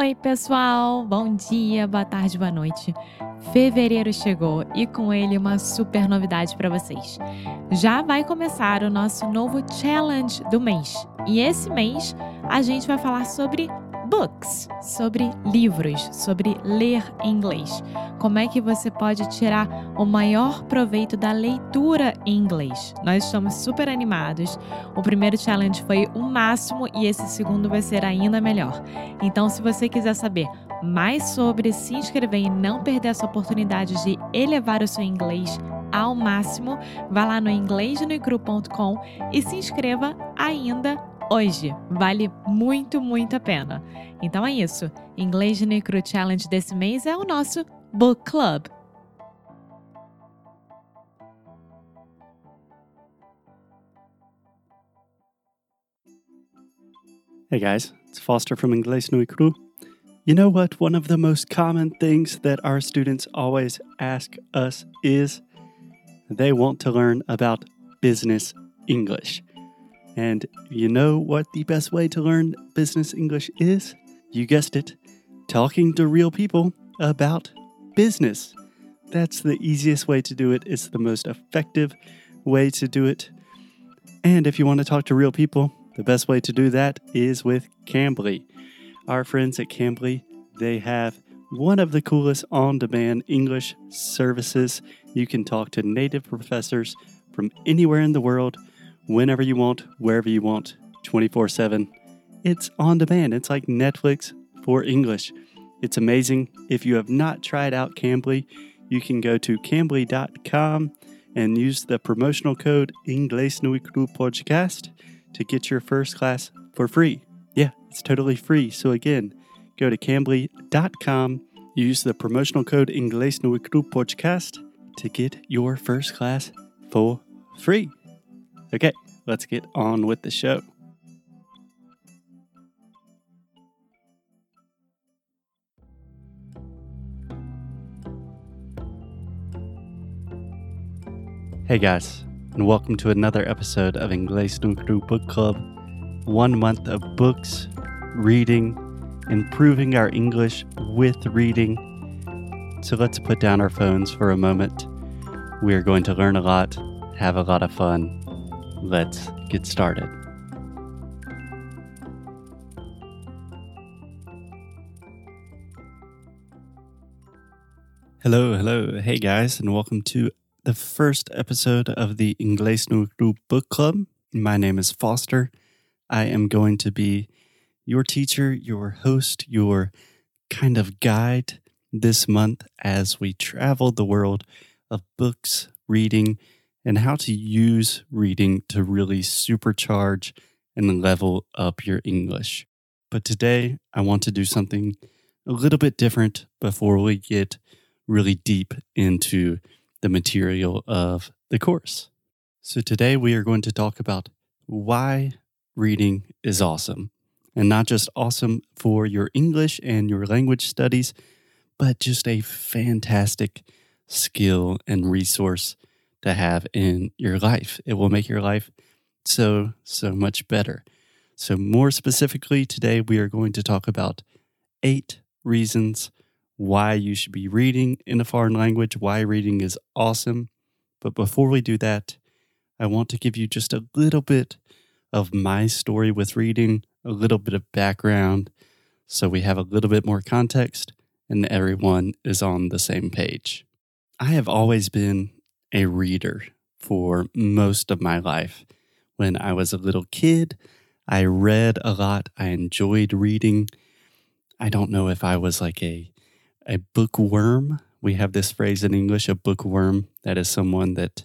Oi, pessoal! Bom dia, boa tarde, boa noite. Fevereiro chegou e com ele uma super novidade para vocês. Já vai começar o nosso novo challenge do mês. E esse mês a gente vai falar sobre books, sobre livros, sobre ler em inglês. Como é que você pode tirar o maior proveito da leitura em inglês? Nós estamos super animados. O primeiro challenge foi o máximo e esse segundo vai ser ainda melhor. Então, se você quiser saber mais sobre se inscrever e não perder essa oportunidade de elevar o seu inglês ao máximo, vá lá no inglesnoicru.com e se inscreva ainda hoje. Vale muito, muito a pena. Então é isso. Inglês no Cru Challenge desse mês é o nosso Book Club. Hey guys, it's Foster from Inglés No Cru. You know what? One of the most common things that our students always ask us is they want to learn about business English. And you know what the best way to learn business English is? You guessed it, talking to real people about business. That's the easiest way to do it. It's the most effective way to do it. And if you want to talk to real people, the best way to do that is with Cambly. Our friends at Cambly, they have one of the coolest on demand English services. You can talk to native professors from anywhere in the world whenever you want, wherever you want, 24 7. It's on demand. It's like Netflix for English. It's amazing. If you have not tried out Cambly, you can go to cambly.com and use the promotional code Inglés no Podcast to get your first class for free. Yeah, it's totally free. So again, go to cambly.com, use the promotional code Inglés no Podcast to get your first class for free. Okay, let's get on with the show. Hey guys, and welcome to another episode of Inglés no Book Club. One month of books, reading, improving our English with reading. So let's put down our phones for a moment. We are going to learn a lot, have a lot of fun, Let's get started. Hello, hello. Hey guys, and welcome to the first episode of the Inglés no Cru Book Club. My name is Foster. I am going to be your teacher, your host, your kind of guide this month as we travel the world of books, reading, and how to use reading to really supercharge and level up your English. But today, I want to do something a little bit different before we get really deep into the material of the course. So, today we are going to talk about why reading is awesome. And not just awesome for your English and your language studies, but just a fantastic skill and resource to have in your life. It will make your life so, so much better. So, more specifically, today we are going to talk about eight reasons why you should be reading in a foreign language, why reading is awesome. But before we do that, I want to give you just a little bit of my story with reading, a little bit of background, so we have a little bit more context and everyone is on the same page. I have always been a reader for most of my life. When I was a little kid, I read a lot. I enjoyed reading. I don't know if I was like a a bookworm. We have this phrase in English, a bookworm. That is someone that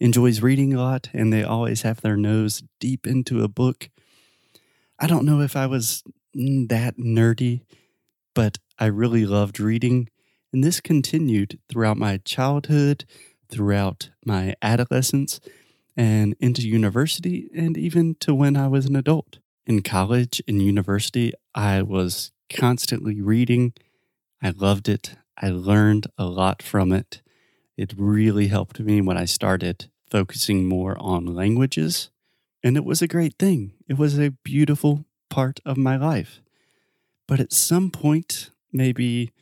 enjoys reading a lot and they always have their nose deep into a book. I don't know if I was that nerdy, but I really loved reading. And this continued throughout my childhood throughout my adolescence and into university and even to when I was an adult. In college and university, I was constantly reading. I loved it. I learned a lot from it. It really helped me when I started focusing more on languages. And it was a great thing. It was a beautiful part of my life. But at some point, maybe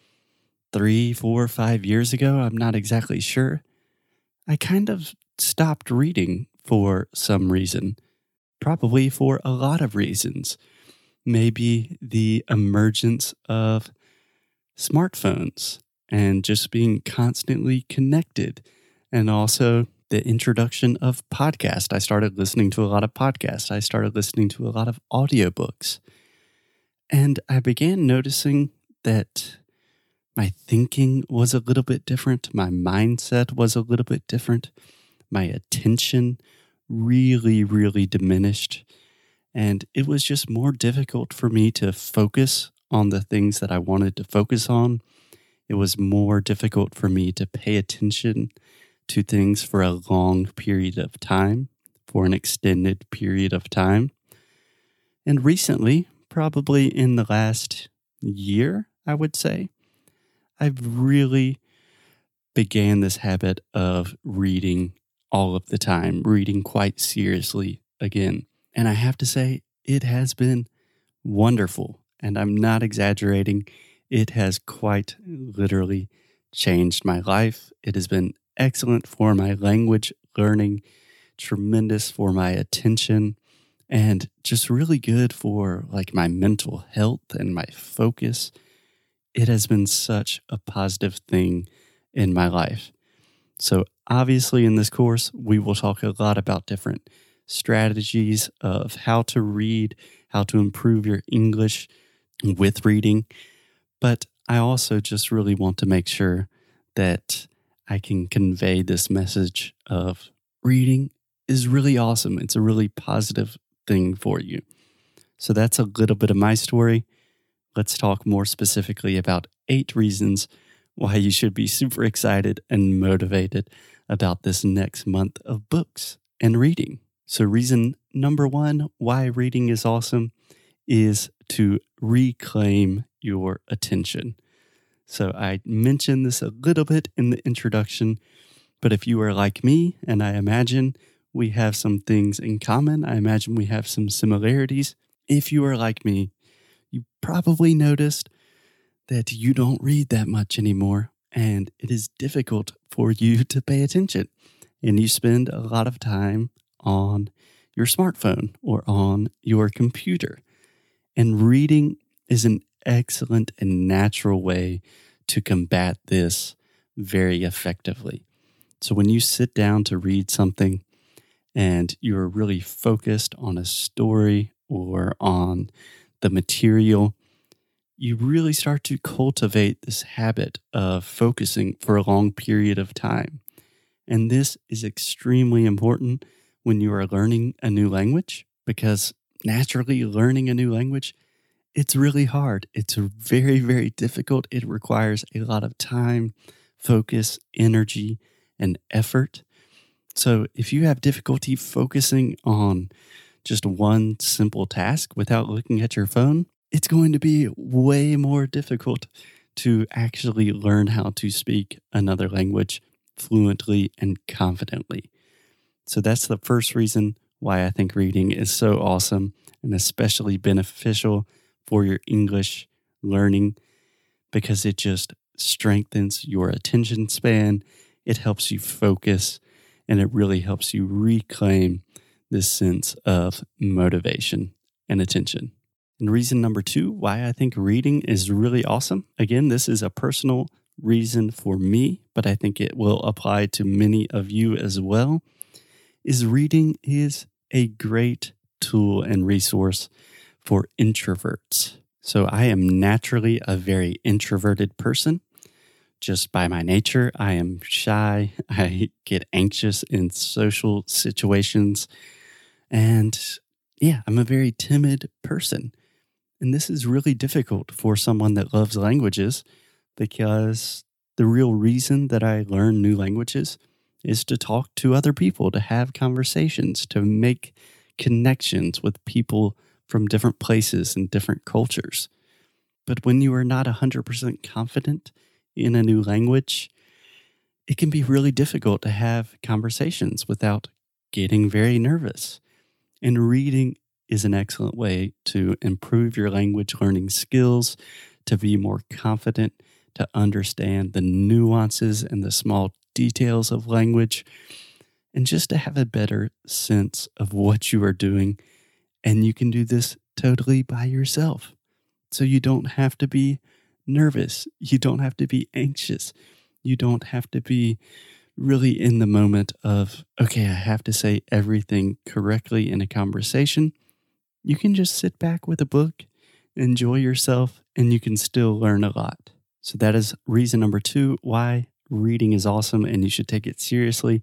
three, four, five years ago, I'm not exactly sure, I kind of stopped reading for some reason, probably for a lot of reasons. Maybe the emergence of smartphones and just being constantly connected, and also the introduction of podcast. I started listening to a lot of podcasts. I started listening to a lot of audiobooks. And I began noticing that my thinking was a little bit different. My mindset was a little bit different. My attention really, really diminished. And it was just more difficult for me to focus on the things that I wanted to focus on. It was more difficult for me to pay attention to things for a long period of time, for an extended period of time. And recently, probably in the last year, I would say, I've really began this habit of reading all of the time, reading quite seriously again. And I have to say, it has been wonderful. And I'm not exaggerating. It has quite literally changed my life. It has been excellent for my language learning, tremendous for my attention, and just really good for like my mental health and my focus. It has been such a positive thing in my life. So, obviously, in this course, we will talk a lot about different strategies of how to read, how to improve your English with reading. But I also just really want to make sure that I can convey this message of reading is really awesome. It's a really positive thing for you. So that's a little bit of my story. Let's talk more specifically about eight reasons why you should be super excited and motivated about this next month of books and reading. So, reason number one why reading is awesome is to reclaim your attention. So I mentioned this a little bit in the introduction, but if you are like me, and I imagine we have some things in common, I imagine we have some similarities. If you are like me, you probably noticed that you don't read that much anymore, and it is difficult for you to pay attention. And you spend a lot of time on your smartphone or on your computer. And reading is an excellent and natural way to combat this very effectively. So when you sit down to read something and you're really focused on a story or on the material, you really start to cultivate this habit of focusing for a long period of time. And this is extremely important when you are learning a new language because naturally learning a new language it's really hard. It's very, very difficult. It requires a lot of time, focus, energy, and effort. So if you have difficulty focusing on just one simple task without looking at your phone, it's going to be way more difficult to actually learn how to speak another language fluently and confidently. So that's the first reason why I think reading is so awesome and especially beneficial for your English learning because it just strengthens your attention span. It helps you focus and it really helps you reclaim this sense of motivation and attention. And reason number two why I think reading is really awesome. Again, this is a personal reason for me, but I think it will apply to many of you as well. Is reading is a great tool and resource for introverts. So I am naturally a very introverted person. Just by my nature, I am shy. I get anxious in social situations. And yeah, I'm a very timid person. And this is really difficult for someone that loves languages because the real reason that I learn new languages is to talk to other people, to have conversations, to make connections with people from different places and different cultures. But when you are not 100% confident in a new language, it can be really difficult to have conversations without getting very nervous. And reading is an excellent way to improve your language learning skills, to be more confident, to understand the nuances and the small details of language, and just to have a better sense of what you are doing. And you can do this totally by yourself. So you don't have to be nervous. You don't have to be anxious. You don't have to be really in the moment of, okay, I have to say everything correctly in a conversation. You can just sit back with a book, enjoy yourself, and you can still learn a lot. So that is reason number two why reading is awesome and you should take it seriously.